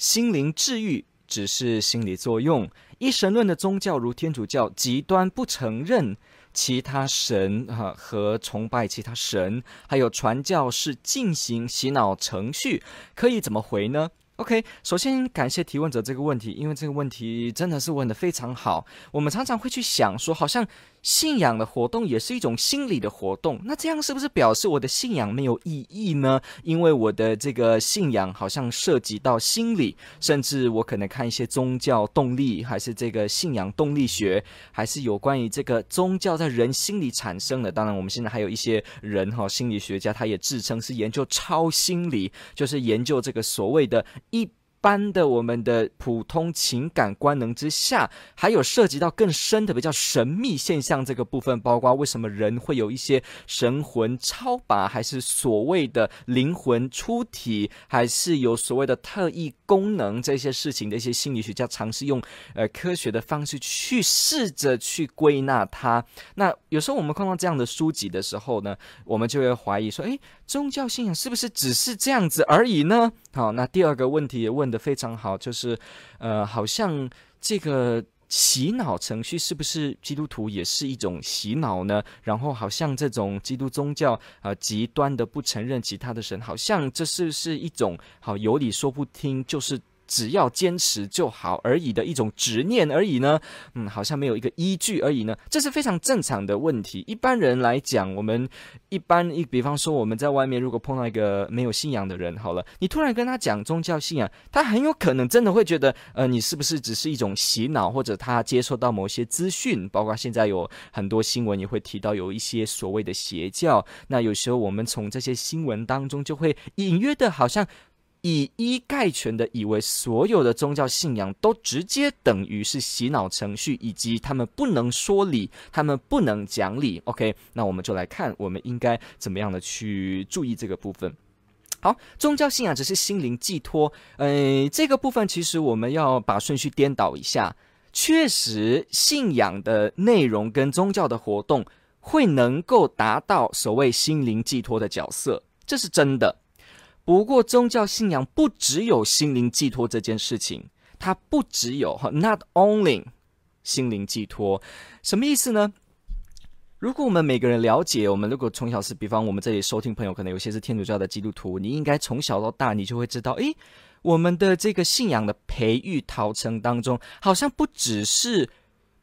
心灵治愈只是心理作用，一神论的宗教如天主教极端不承认其他神哈和崇拜其他神，还有传教士进行洗脑程序，可以怎么回呢？OK，首先感谢提问者这个问题，因为这个问题真的是问得非常好。我们常常会去想说，好像。信仰的活动也是一种心理的活动，那这样是不是表示我的信仰没有意义呢？因为我的这个信仰好像涉及到心理，甚至我可能看一些宗教动力，还是这个信仰动力学，还是有关于这个宗教在人心里产生的。当然，我们现在还有一些人哈，心理学家他也自称是研究超心理，就是研究这个所谓的一。般的我们的普通情感官能之下，还有涉及到更深的比较神秘现象这个部分，包括为什么人会有一些神魂超拔，还是所谓的灵魂出体，还是有所谓的特异功能这些事情的一些心理学家尝试用呃科学的方式去试着去归纳它。那有时候我们看到这样的书籍的时候呢，我们就会怀疑说，诶，宗教信仰是不是只是这样子而已呢？好，那第二个问题也问的非常好，就是，呃，好像这个洗脑程序是不是基督徒也是一种洗脑呢？然后好像这种基督宗教啊，呃，极端的不承认其他的神，好像这是是一种好有理说不听，就是。只要坚持就好而已的一种执念而已呢？嗯，好像没有一个依据而已呢。这是非常正常的问题。一般人来讲，我们一般一，比方说我们在外面如果碰到一个没有信仰的人，好了，你突然跟他讲宗教信仰，他很有可能真的会觉得，呃，你是不是只是一种洗脑，或者他接受到某些资讯，包括现在有很多新闻也会提到有一些所谓的邪教。那有时候我们从这些新闻当中就会隐约的，好像。以一概全的以为所有的宗教信仰都直接等于是洗脑程序，以及他们不能说理，他们不能讲理。OK，那我们就来看，我们应该怎么样的去注意这个部分。好，宗教信仰只是心灵寄托。呃，这个部分其实我们要把顺序颠倒一下。确实，信仰的内容跟宗教的活动会能够达到所谓心灵寄托的角色，这是真的。不过，宗教信仰不只有心灵寄托这件事情，它不只有 not only 心灵寄托，什么意思呢？如果我们每个人了解，我们如果从小是，比方我们这里收听朋友，可能有些是天主教的基督徒，你应该从小到大，你就会知道，诶，我们的这个信仰的培育陶成当中，好像不只是。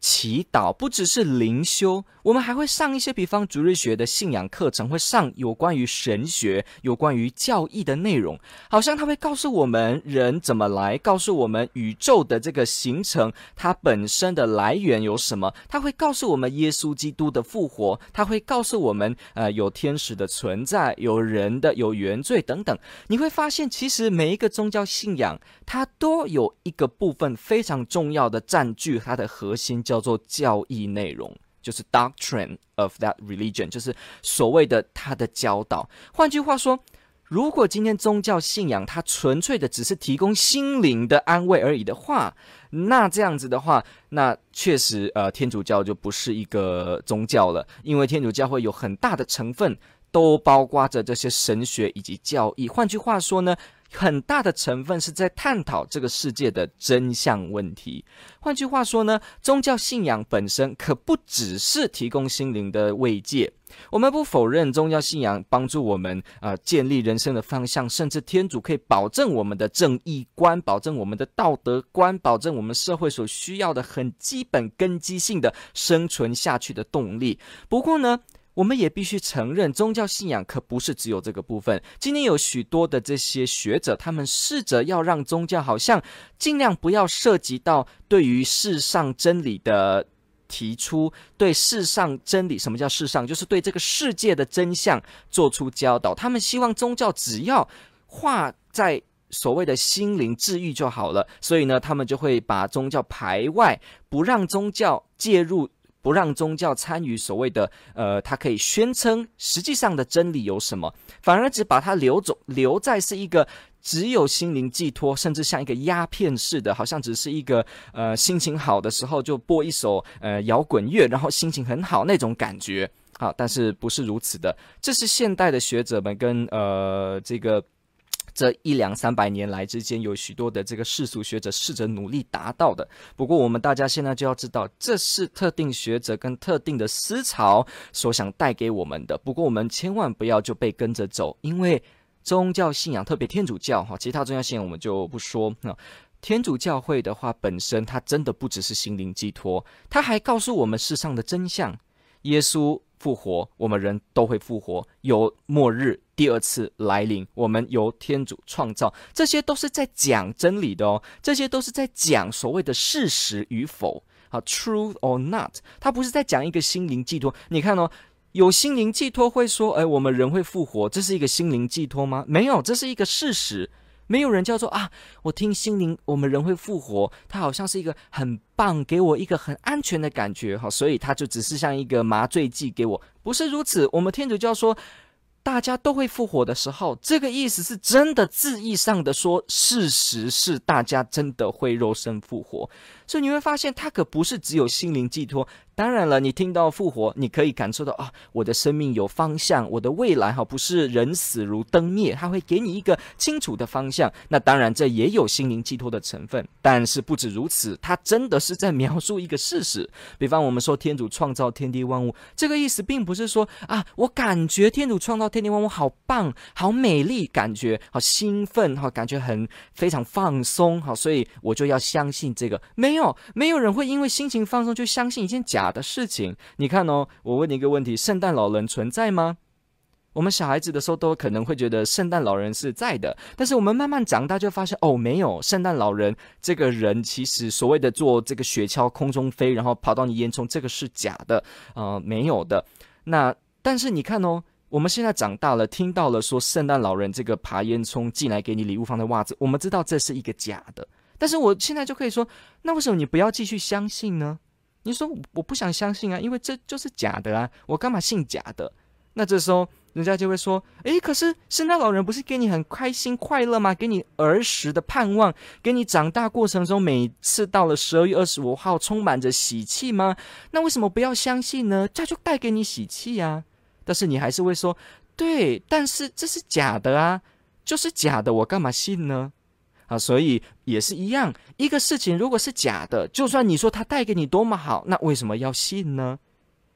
祈祷不只是灵修，我们还会上一些，比方逐日学的信仰课程，会上有关于神学、有关于教义的内容。好像他会告诉我们人怎么来，告诉我们宇宙的这个形成，它本身的来源有什么？他会告诉我们耶稣基督的复活，他会告诉我们，呃，有天使的存在，有人的，有原罪等等。你会发现，其实每一个宗教信仰，它都有一个部分非常重要的占据它的核心。叫叫做教义内容，就是 doctrine of that religion，就是所谓的他的教导。换句话说，如果今天宗教信仰它纯粹的只是提供心灵的安慰而已的话，那这样子的话，那确实呃，天主教就不是一个宗教了，因为天主教会有很大的成分都包括着这些神学以及教义。换句话说呢，很大的成分是在探讨这个世界的真相问题。换句话说呢，宗教信仰本身可不只是提供心灵的慰藉。我们不否认宗教信仰帮助我们啊、建立人生的方向，甚至天主可以保证我们的正义观，保证我们的道德观，保证我们社会所需要的很基本根基性的生存下去的动力。不过呢，我们也必须承认，宗教信仰可不是只有这个部分。今天有许多的这些学者，他们试着要让宗教好像尽量不要涉及到对于世上真理的提出，对世上真理，什么叫世上？就是对这个世界的真相做出教导。他们希望宗教只要画在所谓的心灵治愈就好了，所以呢，他们就会把宗教排外，不让宗教介入，不让宗教参与所谓的呃，他可以宣称实际上的真理有什么，反而只把它留走，留在是一个只有心灵寄托，甚至像一个鸦片似的，好像只是一个呃心情好的时候就播一首呃摇滚乐，然后心情很好那种感觉啊，但是不是如此的，这是现代的学者们跟呃这个。这一两三百年来之间，有许多的这个世俗学者试着努力达到的。不过，我们大家现在就要知道，这是特定学者跟特定的思潮所想带给我们的。不过，我们千万不要就被跟着走，因为宗教信仰，特别天主教哈，其他宗教信仰我们就不说。那天主教会的话，本身它真的不只是心灵寄托，它还告诉我们世上的真相：耶稣复活，我们人都会复活，有末日。第二次来临，我们由天主创造，这些都是在讲真理的哦，这些都是在讲所谓的事实与否啊，truth or not，它不是在讲一个心灵寄托。你看哦，有心灵寄托会说，哎，我们人会复活，这是一个心灵寄托吗？没有，这是一个事实。没有人叫做啊，我听心灵，我们人会复活，它好像是一个很棒，给我一个很安全的感觉哈，所以它就只是像一个麻醉剂给我，不是如此。我们天主教说。大家都会复活的时候，这个意思是真的字义上的说，事实是大家真的会肉身复活，所以你会发现，它可不是只有心灵寄托。当然了，你听到复活，你可以感受到啊，我的生命有方向，我的未来哈不是人死如灯灭，它会给你一个清楚的方向。那当然，这也有心灵寄托的成分，但是不止如此，它真的是在描述一个事实。比方我们说天主创造天地万物，这个意思并不是说啊，我感觉天主创造天地万物好棒、好美丽，感觉好兴奋哈，感觉很非常放松哈，所以我就要相信这个。没有，没有人会因为心情放松就相信一件假的事情，你看哦，我问你一个问题：圣诞老人存在吗？我们小孩子的时候都可能会觉得圣诞老人是在的，但是我们慢慢长大就发现哦，没有圣诞老人这个人，其实所谓的做这个雪橇空中飞，然后跑到你烟囱，这个是假的，呃，没有的。那但是你看哦，我们现在长大了，听到了说圣诞老人这个爬烟囱进来给你礼物放在袜子，我们知道这是一个假的，但是我现在就可以说，那为什么你不要继续相信呢？你说我不想相信啊，因为这就是假的啊，我干嘛信假的？那这时候人家就会说，诶，可是圣诞老人不是给你很开心快乐吗？给你儿时的盼望，给你长大过程中每次到了十二月二十五号充满着喜气吗？那为什么不要相信呢？这就带给你喜气啊。但是你还是会说，对，但是这是假的啊，就是假的，我干嘛信呢？啊，所以也是一样，一个事情如果是假的，就算你说它带给你多么好，那为什么要信呢？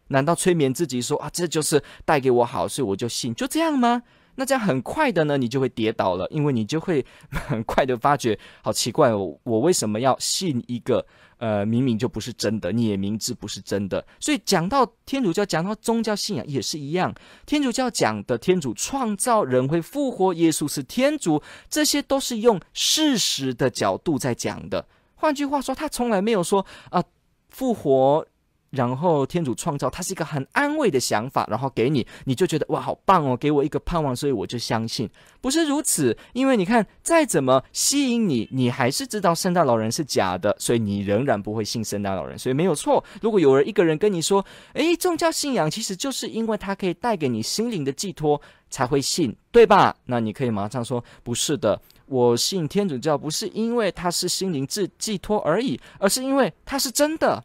难道催眠自己说啊，这就是带给我好，所以我就信，就这样吗？那这样很快的呢，你就会跌倒了，因为你就会 很快的发觉，好奇怪哦，我为什么要信一个？呃，明明就不是真的，你也明知不是真的，所以讲到天主教，讲到宗教信仰也是一样。天主教讲的天主创造人会复活，耶稣是天主，这些都是用事实的角度在讲的。换句话说，他从来没有说啊，复活。然后天主创造，它是一个很安慰的想法，然后给你，你就觉得哇，好棒哦，给我一个盼望，所以我就相信。不是如此，因为你看，再怎么吸引你，你还是知道圣诞老人是假的，所以你仍然不会信圣诞老人。所以没有错。如果有人一个人跟你说，诶，宗教信仰其实就是因为它可以带给你心灵的寄托，才会信，对吧？那你可以马上说，不是的，我信天主教不是因为它是心灵寄寄托而已，而是因为它是真的。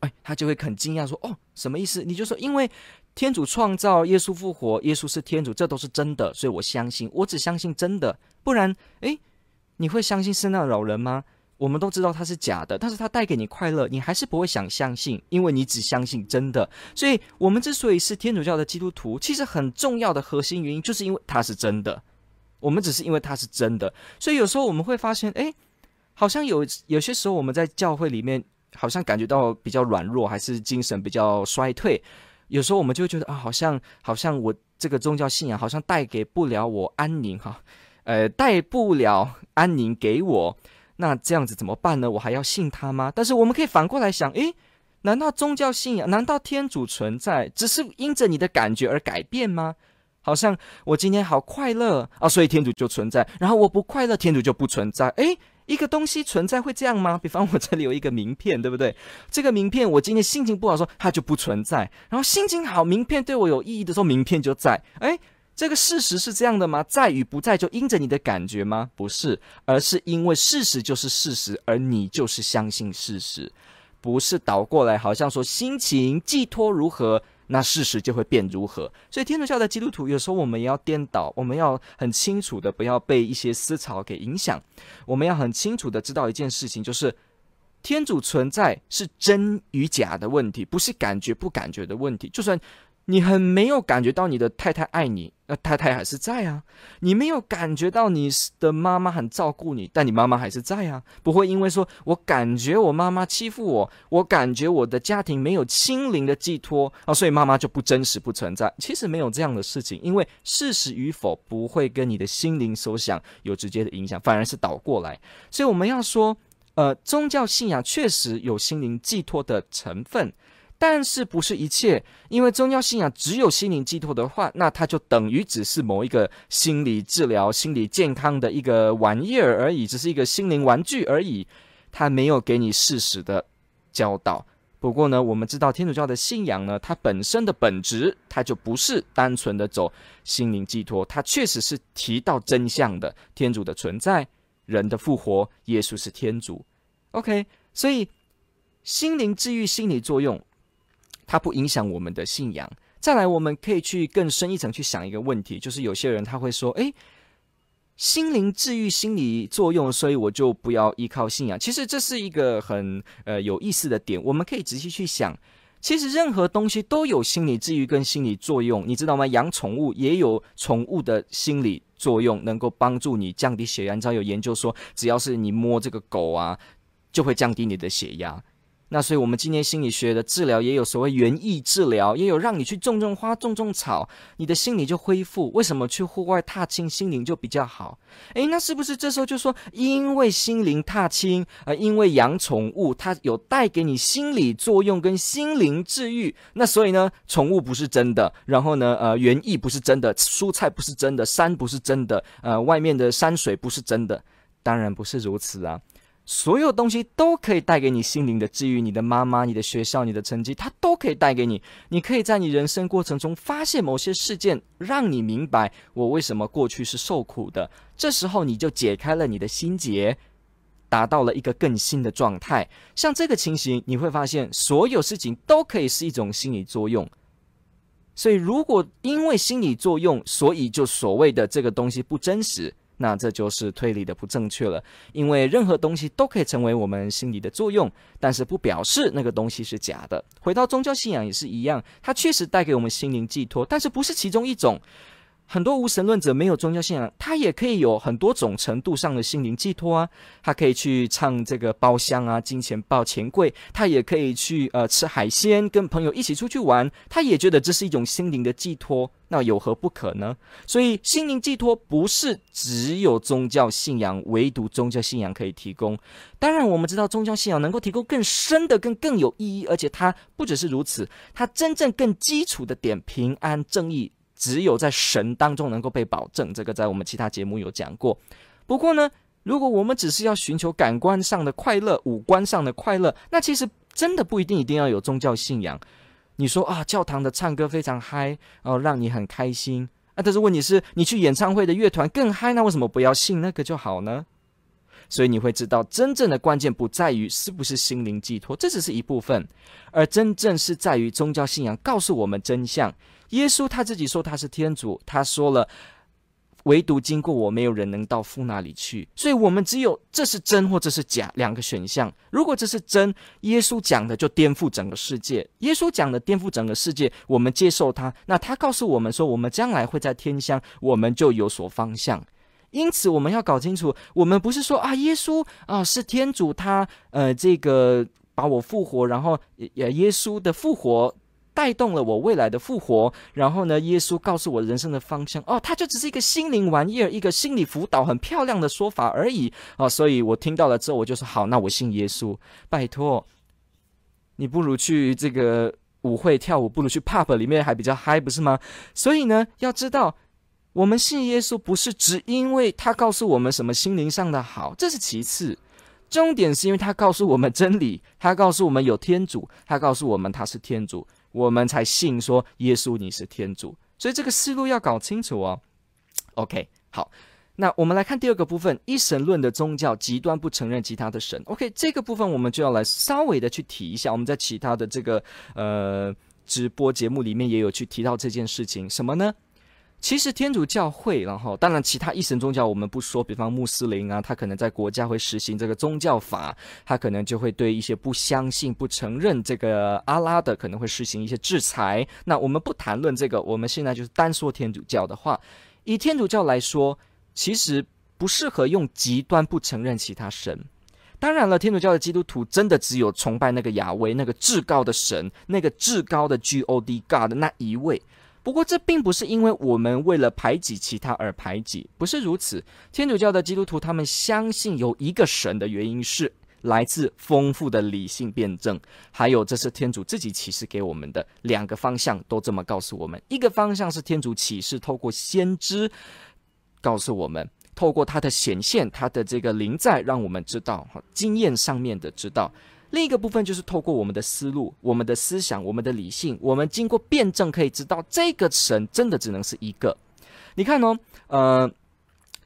哎，他就会很惊讶说：“哦，什么意思？”你就说：“因为天主创造，耶稣复活，耶稣是天主，这都是真的，所以我相信。我只相信真的，不然，哎，你会相信圣诞老人吗？我们都知道他是假的，但是他带给你快乐，你还是不会想相信，因为你只相信真的。所以，我们之所以是天主教的基督徒，其实很重要的核心原因，就是因为他是真的。我们只是因为他是真的，所以有时候我们会发现，哎，好像有有些时候我们在教会里面。好像感觉到比较软弱，还是精神比较衰退。有时候我们就会觉得啊，好像好像我这个宗教信仰好像带给不了我安宁哈，呃，带不了安宁给我。那这样子怎么办呢？我还要信他吗？但是我们可以反过来想，诶，难道宗教信仰，难道天主存在只是因着你的感觉而改变吗？好像我今天好快乐啊，所以天主就存在。然后我不快乐，天主就不存在。诶，一个东西存在会这样吗？比方我这里有一个名片，对不对？这个名片我今天心情不好说，它就不存在。然后心情好，名片对我有意义的时候，名片就在。诶，这个事实是这样的吗？在与不在就因着你的感觉吗？不是，而是因为事实就是事实，而你就是相信事实，不是倒过来，好像说心情寄托如何。那事实就会变如何？所以天主教的基督徒有时候我们也要颠倒，我们要很清楚的不要被一些思潮给影响。我们要很清楚的知道一件事情，就是天主存在是真与假的问题，不是感觉不感觉的问题。就算。你很没有感觉到你的太太爱你，那太太还是在啊。你没有感觉到你的妈妈很照顾你，但你妈妈还是在啊。不会因为说我感觉我妈妈欺负我，我感觉我的家庭没有心灵的寄托啊，所以妈妈就不真实不存在。其实没有这样的事情，因为事实与否不会跟你的心灵所想有直接的影响，反而是倒过来。所以我们要说，呃，宗教信仰确实有心灵寄托的成分。但是不是一切，因为宗教信仰只有心灵寄托的话，那它就等于只是某一个心理治疗、心理健康的一个玩意儿而已，只是一个心灵玩具而已，它没有给你事实的教导。不过呢，我们知道天主教的信仰呢，它本身的本质，它就不是单纯的走心灵寄托，它确实是提到真相的，天主的存在、人的复活、耶稣是天主。OK，所以心灵治愈心理作用。它不影响我们的信仰。再来，我们可以去更深一层去想一个问题，就是有些人他会说：“诶，心灵治愈心理作用，所以我就不要依靠信仰。”其实这是一个很呃有意思的点，我们可以仔细去想。其实任何东西都有心理治愈跟心理作用，你知道吗？养宠物也有宠物的心理作用，能够帮助你降低血压。你知道有研究说，只要是你摸这个狗啊，就会降低你的血压。那所以，我们今天心理学的治疗也有所谓园艺治疗，也有让你去种种花、种种草，你的心理就恢复。为什么去户外踏青，心灵就比较好？诶，那是不是这时候就说，因为心灵踏青，呃，因为养宠物，它有带给你心理作用跟心灵治愈，那所以呢，宠物不是真的，然后呢，呃，园艺不是真的，蔬菜不是真的，山不是真的，呃，外面的山水不是真的？当然不是如此啊。所有东西都可以带给你心灵的治愈，你的妈妈、你的学校、你的成绩，它都可以带给你。你可以在你人生过程中发现某些事件，让你明白我为什么过去是受苦的。这时候你就解开了你的心结，达到了一个更新的状态。像这个情形，你会发现所有事情都可以是一种心理作用。所以，如果因为心理作用，所以就所谓的这个东西不真实。那这就是推理的不正确了，因为任何东西都可以成为我们心理的作用，但是不表示那个东西是假的。回到宗教信仰也是一样，它确实带给我们心灵寄托，但是不是其中一种。很多无神论者没有宗教信仰，他也可以有很多种程度上的心灵寄托啊。他可以去唱这个包厢啊，金钱豹钱柜，他也可以去呃吃海鲜，跟朋友一起出去玩，他也觉得这是一种心灵的寄托。那有何不可呢？所以心灵寄托不是只有宗教信仰，唯独宗教信仰可以提供。当然，我们知道宗教信仰能够提供更深的、更更有意义，而且它不只是如此，它真正更基础的点平安正义。只有在神当中能够被保证，这个在我们其他节目有讲过。不过呢，如果我们只是要寻求感官上的快乐、五官上的快乐，那其实真的不一定一定要有宗教信仰。你说啊，教堂的唱歌非常嗨，哦，让你很开心啊。但是问题是，你去演唱会的乐团更嗨，那为什么不要信那个就好呢？所以你会知道，真正的关键不在于是不是心灵寄托，这只是一部分，而真正是在于宗教信仰告诉我们真相。耶稣他自己说他是天主，他说了，唯独经过我，没有人能到父那里去。所以，我们只有这是真或这是假两个选项。如果这是真，耶稣讲的就颠覆整个世界。耶稣讲的颠覆整个世界，我们接受他。那他告诉我们说，我们将来会在天乡，我们就有所方向。因此，我们要搞清楚，我们不是说啊，耶稣啊是天主，他呃这个把我复活，然后也耶稣的复活。带动了我未来的复活，然后呢，耶稣告诉我人生的方向。哦，他就只是一个心灵玩意儿，一个心理辅导，很漂亮的说法而已。哦，所以我听到了之后，我就说好，那我信耶稣。拜托，你不如去这个舞会跳舞，不如去 pub 里面还比较嗨，不是吗？所以呢，要知道，我们信耶稣不是只因为他告诉我们什么心灵上的好，这是其次，重点是因为他告诉我们真理，他告诉我们有天主，他告诉我们他是天主，我们才信说耶稣你是天主。所以这个思路要搞清楚哦。OK，好。那我们来看第二个部分，一神论的宗教极端不承认其他的神。OK，这个部分我们就要来稍微的去提一下。我们在其他的这个呃直播节目里面也有去提到这件事情，什么呢？其实天主教会，然后当然其他一神宗教我们不说，比方穆斯林啊，他可能在国家会实行这个宗教法，他可能就会对一些不相信、不承认这个阿拉的可能会实行一些制裁。那我们不谈论这个，我们现在就是单说天主教的话，以天主教来说。其实不适合用极端不承认其他神。当然了，天主教的基督徒真的只有崇拜那个亚威，那个至高的神，那个至高的 God God 的那一位。不过，这并不是因为我们为了排挤其他而排挤，不是如此。天主教的基督徒他们相信有一个神的原因是来自丰富的理性辩证，还有这是天主自己启示给我们的两个方向，都这么告诉我们。一个方向是天主启示透过先知。告诉我们，透过他的显现，他的这个灵在，让我们知道，经验上面的知道。另一个部分就是透过我们的思路、我们的思想、我们的理性，我们经过辩证可以知道，这个神真的只能是一个。你看哦，呃，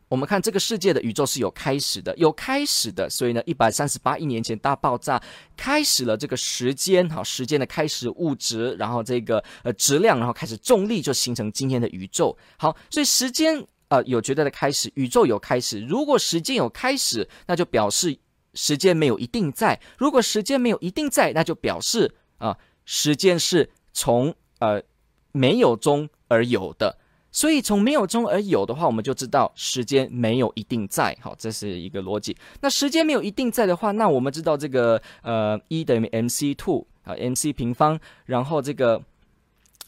我们看这个世界的宇宙是有开始的，有开始的，所以呢，一百三十八亿年前大爆炸开始了这个时间，好，时间的开始，物质，然后这个呃质量，然后开始重力，就形成今天的宇宙。好，所以时间。呃，有绝对的开始，宇宙有开始。如果时间有开始，那就表示时间没有一定在；如果时间没有一定在，那就表示啊、时间是从呃没有中而有的。所以从没有中而有的话，我们就知道时间没有一定在。好，这是一个逻辑。那时间没有一定在的话，那我们知道这个呃一等于 mc two 啊，mc 平方，然后这个。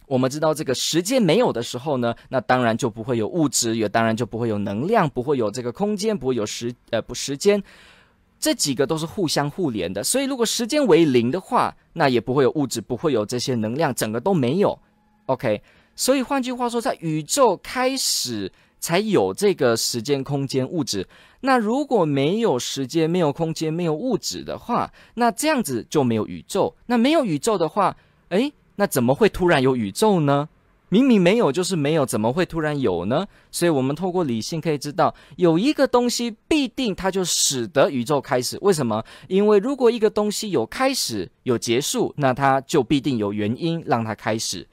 我们知道这个时间没有的时候呢，那当然就不会有物质，也当然就不会有能量，不会有这个空间，不会有时呃不时间，这几个都是互相互连的。所以如果时间为零的话，那也不会有物质，不会有这些能量，整个都没有。OK，所以换句话说，在宇宙开始才有这个时间、空间、物质。那如果没有时间、没有空间、没有物质的话，那这样子就没有宇宙。那没有宇宙的话，诶。那怎么会突然有宇宙呢？明明没有就是没有，怎么会突然有呢？所以，我们透过理性可以知道，有一个东西必定它就使得宇宙开始。为什么？因为如果一个东西有开始有结束，那它就必定有原因让它开始。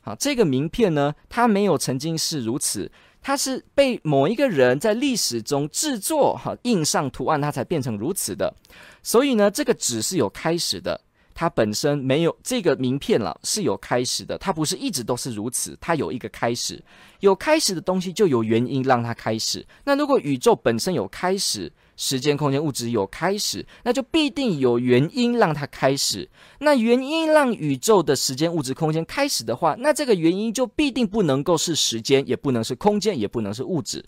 好，这个名片呢，它没有曾经是如此，它是被某一个人在历史中制作，哈，印上图案，它才变成如此的。所以呢，这个纸是有开始的。它本身没有这个名片了，是有开始的。它不是一直都是如此，它有一个开始。有开始的东西就有原因让它开始。那如果宇宙本身有开始，时间、空间、物质有开始，那就必定有原因让它开始。那原因让宇宙的时间、物质、空间开始的话，那这个原因就必定不能够是时间，也不能是空间，也不能是物质，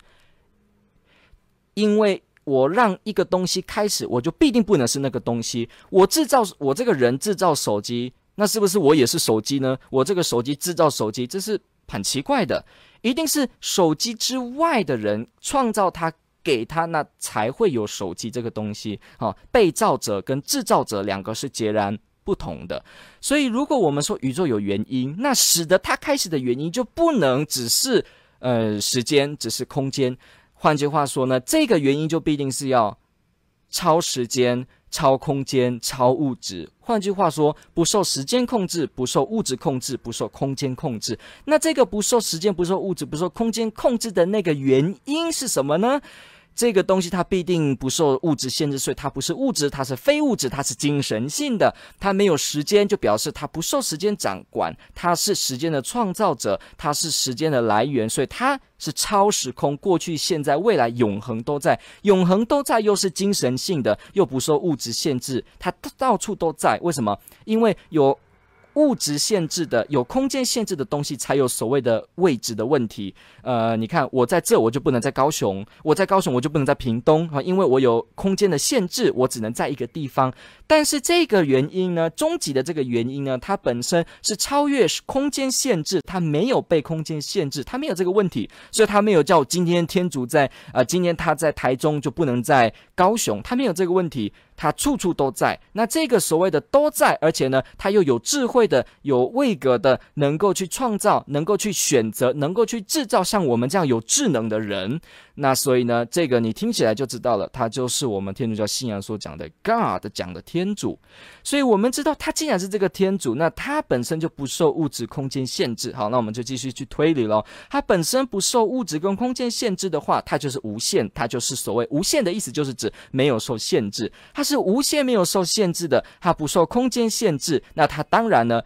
因为。我让一个东西开始，我就必定不能是那个东西。我制造，我这个人制造手机，那是不是我也是手机呢？我这个手机制造手机，这是很奇怪的。一定是手机之外的人创造它，给它，那才会有手机这个东西。啊，被造者跟制造者两个是截然不同的。所以，如果我们说宇宙有原因，那使得它开始的原因就不能只是呃时间，只是空间。换句话说呢，这个原因就必定是要超时间、超空间、超物质。换句话说，不受时间控制，不受物质控制，不受空间控制。那这个不受时间、不受物质、不受空间控制的那个原因是什么呢？这个东西它必定不受物质限制，所以它不是物质，它是非物质，它是精神性的。它没有时间，就表示它不受时间掌管，它是时间的创造者，它是时间的来源，所以它是超时空，过去、现在、未来，永恒都在，永恒都在，又是精神性的，又不受物质限制，它到处都在。为什么？因为有物质限制的、有空间限制的东西，才有所谓的位置的问题。呃，你看我在这，我就不能在高雄；我在高雄，我就不能在屏东啊，因为我有空间的限制，我只能在一个地方。但是这个原因呢，终极的这个原因呢，它本身是超越空间限制，它没有被空间限制，它没有这个问题，所以它没有叫今天天主在啊、呃，今天他在台中就不能在高雄，它没有这个问题。他处处都在，那这个所谓的都在，而且呢，他又有智慧的、有位格的，能够去创造、能够去选择、能够去制造像我们这样有智能的人。那所以呢，这个你听起来就知道了，他就是我们天主教信仰所讲的 God 讲的天主。所以我们知道，他既然是这个天主，那他本身就不受物质空间限制。好，那我们就继续去推理喽。他本身不受物质跟空间限制的话，他就是无限，他就是所谓无限的意思，就是指没有受限制。他是是无限没有受限制的，它不受空间限制。那它当然呢，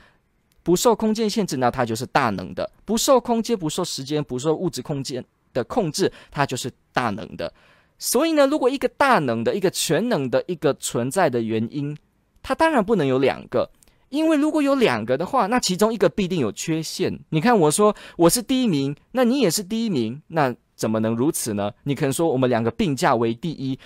不受空间限制，那它就是大能的，不受空间、不受时间、不受物质空间的控制，它就是大能的。所以呢，如果一个大能的、一个全能的一个存在的原因，它当然不能有两个，因为如果有两个的话，那其中一个必定有缺陷。你看，我说我是第一名，那你也是第一名，那怎么能如此呢？你可能说我们两个并驾为第一，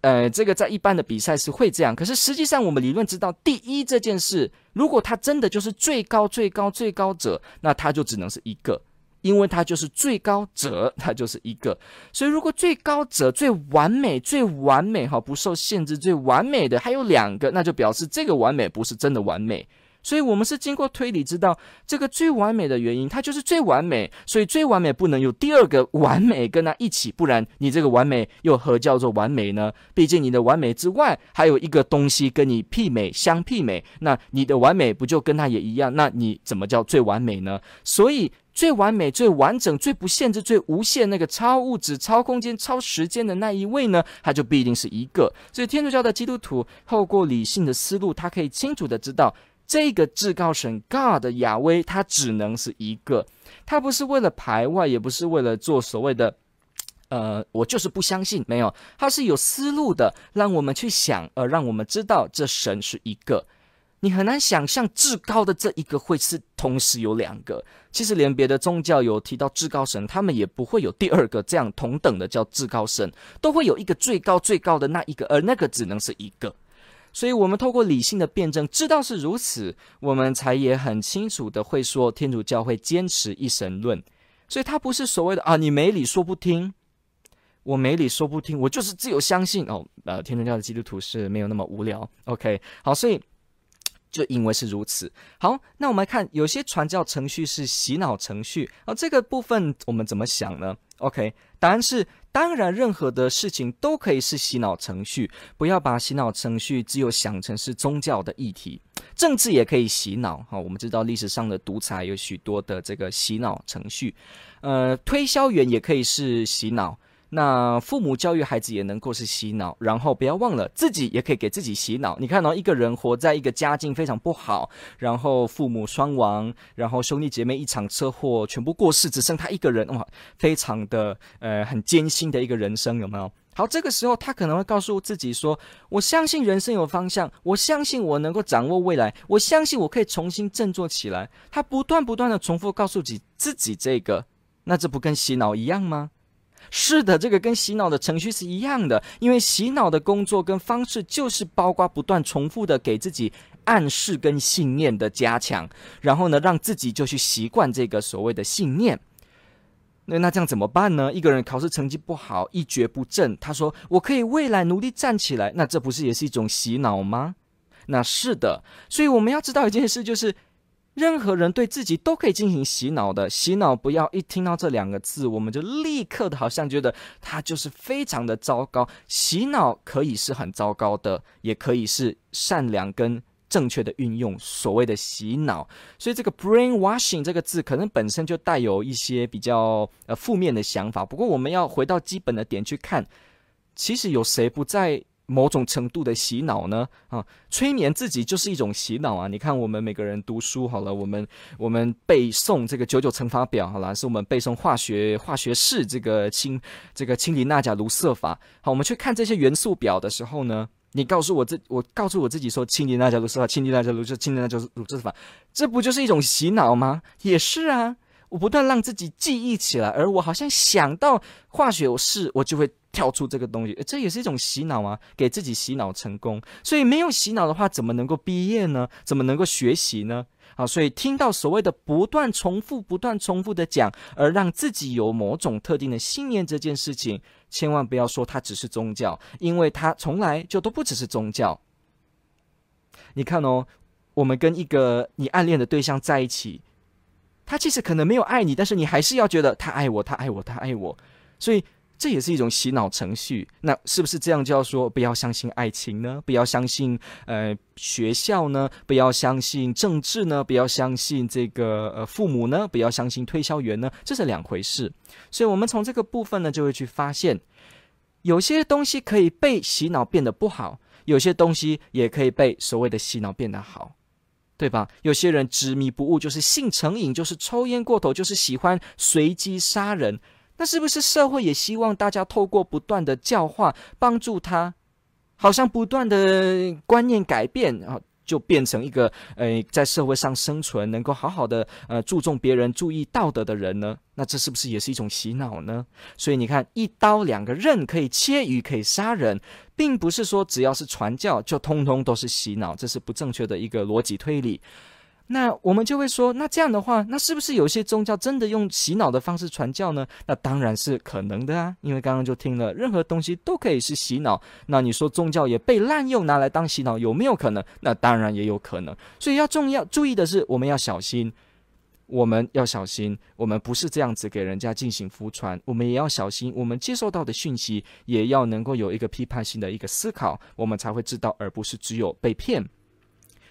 呃，这个在一般的比赛是会这样，可是实际上我们理论知道，第一这件事，如果他真的就是最高、最高、最高者，那他就只能是一个。因为他就是最高者，他就是一个。所以，如果最高者最完美、最完美哈，不受限制、最完美的还有两个，那就表示这个完美不是真的完美。所以我们是经过推理知道这个最完美的原因，它就是最完美。所以最完美不能有第二个完美跟它一起，不然你这个完美又何叫做完美呢？毕竟你的完美之外还有一个东西跟你媲美、相媲美，那你的完美不就跟它也一样？那你怎么叫最完美呢？所以。最完美、最完整、最不限制、最无限那个超物质、超空间、超时间的那一位呢？他就必定是一个。所以天主教的基督徒透过理性的思路，他可以清楚的知道，这个至高神 God 的亚威，他只能是一个。他不是为了排外，也不是为了做所谓的，呃，我就是不相信。没有，他是有思路的，让我们去想，而让我们知道这神是一个。你很难想象至高的这一个会是同时有两个。其实连别的宗教有提到至高神，他们也不会有第二个这样同等的叫至高神，都会有一个最高最高的那一个，而那个只能是一个。所以，我们透过理性的辩证，知道是如此，我们才也很清楚的会说，天主教会坚持一神论。所以，他不是所谓的啊，你没理说不听，我没理说不听，我就是自由相信哦。呃，天主教的基督徒是没有那么无聊。OK，好，所以。就因为是如此，好，那我们来看，有些传教程序是洗脑程序，而这个部分我们怎么想呢？OK，答案是，当然任何的事情都可以是洗脑程序，不要把洗脑程序只有想成是宗教的议题，政治也可以洗脑。好，我们知道历史上的独裁有许多的这个洗脑程序，呃，推销员也可以是洗脑。那父母教育孩子也能够是洗脑，然后不要忘了自己也可以给自己洗脑。你看到、哦、一个人活在一个家境非常不好，然后父母双亡，然后兄弟姐妹一场车祸全部过世，只剩他一个人，哇，非常的呃很艰辛的一个人生，有没有？好，这个时候他可能会告诉自己说：“我相信人生有方向，我相信我能够掌握未来，我相信我可以重新振作起来。”他不断不断的重复告诉自己自己这个，那这不跟洗脑一样吗？是的，这个跟洗脑的程序是一样的，因为洗脑的工作跟方式就是包括不断重复的给自己暗示跟信念的加强，然后呢，让自己就去习惯这个所谓的信念。那那这样怎么办呢？一个人考试成绩不好，一蹶不振，他说我可以未来努力站起来，那这不是也是一种洗脑吗？那是的，所以我们要知道一件事就是。任何人对自己都可以进行洗脑的，洗脑不要一听到这两个字，我们就立刻的好像觉得它就是非常的糟糕。洗脑可以是很糟糕的，也可以是善良跟正确的运用。所谓的洗脑，所以这个 brainwashing 这个字可能本身就带有一些比较呃负面的想法。不过我们要回到基本的点去看，其实有谁不在？某种程度的洗脑呢？啊，催眠自己就是一种洗脑啊！你看，我们每个人读书好了，我们我们背诵这个九九乘法表好了，是我们背诵化学化学式这个氢这个氢离钠钾卢瑟法。好，我们去看这些元素表的时候呢，你告诉我这，我告诉我自己说，氢离那条路是法，氢离那条路就亲近那条路是法，这不就是一种洗脑吗？也是啊，我不断让自己记忆起来，而我好像想到化学有事，我就会跳出这个东西，这也是一种洗脑啊，给自己洗脑成功。所以没有洗脑的话，怎么能够毕业呢？怎么能够学习呢？啊，所以听到所谓的不断重复、不断重复的讲，而让自己有某种特定的信念这件事情，千万不要说它只是宗教，因为它从来就都不只是宗教。你看哦，我们跟一个你暗恋的对象在一起，他即使可能没有爱你，但是你还是要觉得他爱我，他爱我，他爱我，所以。这也是一种洗脑程序，那是不是这样就要说不要相信爱情呢？不要相信呃学校呢？不要相信政治呢？不要相信这个呃父母呢？不要相信推销员呢？这是两回事。所以，我们从这个部分呢，就会去发现，有些东西可以被洗脑变得不好，有些东西也可以被所谓的洗脑变得好，对吧？有些人执迷不悟，就是性成瘾，就是抽烟过头，就是喜欢随机杀人。那是不是社会也希望大家透过不断的教化，帮助他，好像不断的观念改变，啊就变成一个呃，在社会上生存，能够好好的呃注重别人、注意道德的人呢？那这是不是也是一种洗脑呢？所以你看，一刀两个刃可以切鱼，可以杀人，并不是说只要是传教就通通都是洗脑，这是不正确的一个逻辑推理。那我们就会说，那这样的话，那是不是有些宗教真的用洗脑的方式传教呢？那当然是可能的啊，因为刚刚就听了，任何东西都可以是洗脑。那你说宗教也被滥用拿来当洗脑，有没有可能？那当然也有可能。所以要重要注意的是，我们要小心，我们要小心，我们不是这样子给人家进行福传，我们也要小心，我们接受到的讯息也要能够有一个批判性的一个思考，我们才会知道，而不是只有被骗。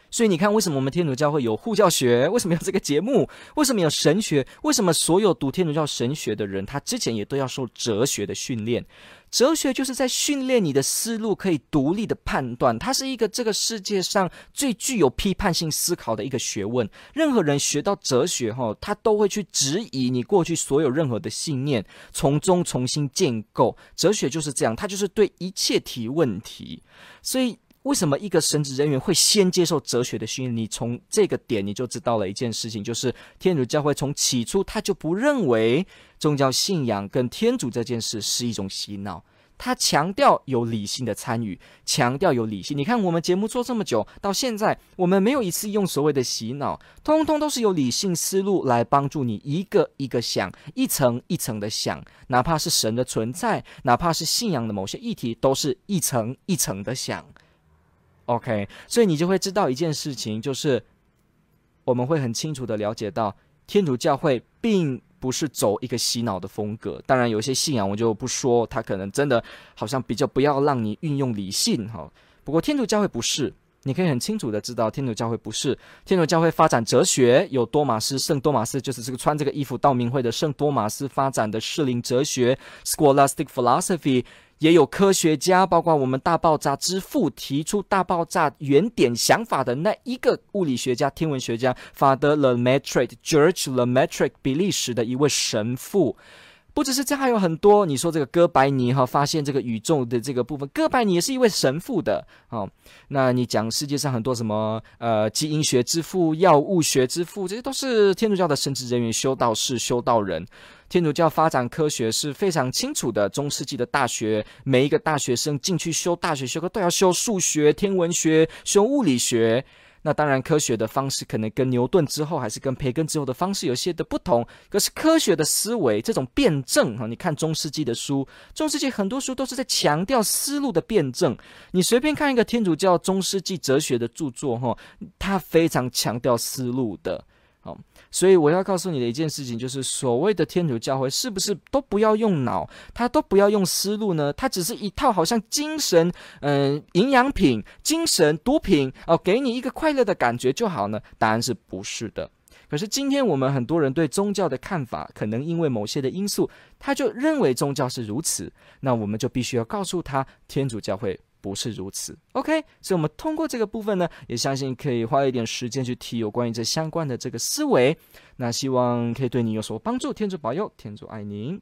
所以你看，为什么我们天主教会有护教学？为什么有这个节目？为什么有神学？为什么所有读天主教神学的人，他之前也都要受哲学的训练？哲学就是在训练你的思路，可以独立的判断。它是一个这个世界上最具有批判性思考的一个学问。任何人学到哲学，哈，他都会去质疑你过去所有任何的信念，从中重新建构。哲学就是这样，他就是对一切提问题。所以。为什么一个神职人员会先接受哲学的训练？你从这个点你就知道了一件事情，就是天主教会从起初他就不认为宗教信仰跟天主这件事是一种洗脑，他强调有理性的参与，强调有理性。你看我们节目做这么久，到现在我们没有一次用所谓的洗脑，通通都是有理性思路来帮助你一个一个想，一层一层的想，哪怕是神的存在，哪怕是信仰的某些议题，都是一层一层的想。OK，所以你就会知道一件事情，就是我们会很清楚的了解到，天主教会并不是走一个洗脑的风格。当然，有一些信仰我就不说，他可能真的好像比较不要让你运用理性哈。不过天主教会不是，你可以很清楚的知道，天主教会不是。天主教会发展哲学，有多马斯，圣多马斯就是这个穿这个衣服道明会的圣多马斯发展的适龄哲学 （Scholastic Philosophy）。也有科学家，包括我们大爆炸之父提出大爆炸原点想法的那一个物理学家、天文学家，Father Lemaitre，George Lemaitre，比利时的一位神父。不只是这，还有很多。你说这个哥白尼哈发现这个宇宙的这个部分，哥白尼也是一位神父的哦。那你讲世界上很多什么呃基因学之父、药物学之父，这些都是天主教的神职人员、修道士、修道人。天主教发展科学是非常清楚的。中世纪的大学，每一个大学生进去修大学学科都要修数学、天文学、修物理学。那当然，科学的方式可能跟牛顿之后，还是跟培根之后的方式有些的不同。可是科学的思维，这种辩证哈，你看中世纪的书，中世纪很多书都是在强调思路的辩证。你随便看一个天主教中世纪哲学的著作哈，他非常强调思路的。所以我要告诉你的一件事情，就是所谓的天主教会是不是都不要用脑，他都不要用思路呢？它只是一套好像精神，嗯、营养品、精神毒品哦，给你一个快乐的感觉就好呢？答案是不是的。可是今天我们很多人对宗教的看法，可能因为某些的因素，他就认为宗教是如此，那我们就必须要告诉他，天主教会。不是如此，OK，所以，我们通过这个部分呢，也相信可以花一点时间去提有关于这相关的这个思维，那希望可以对你有所帮助。天主保佑，天主爱您。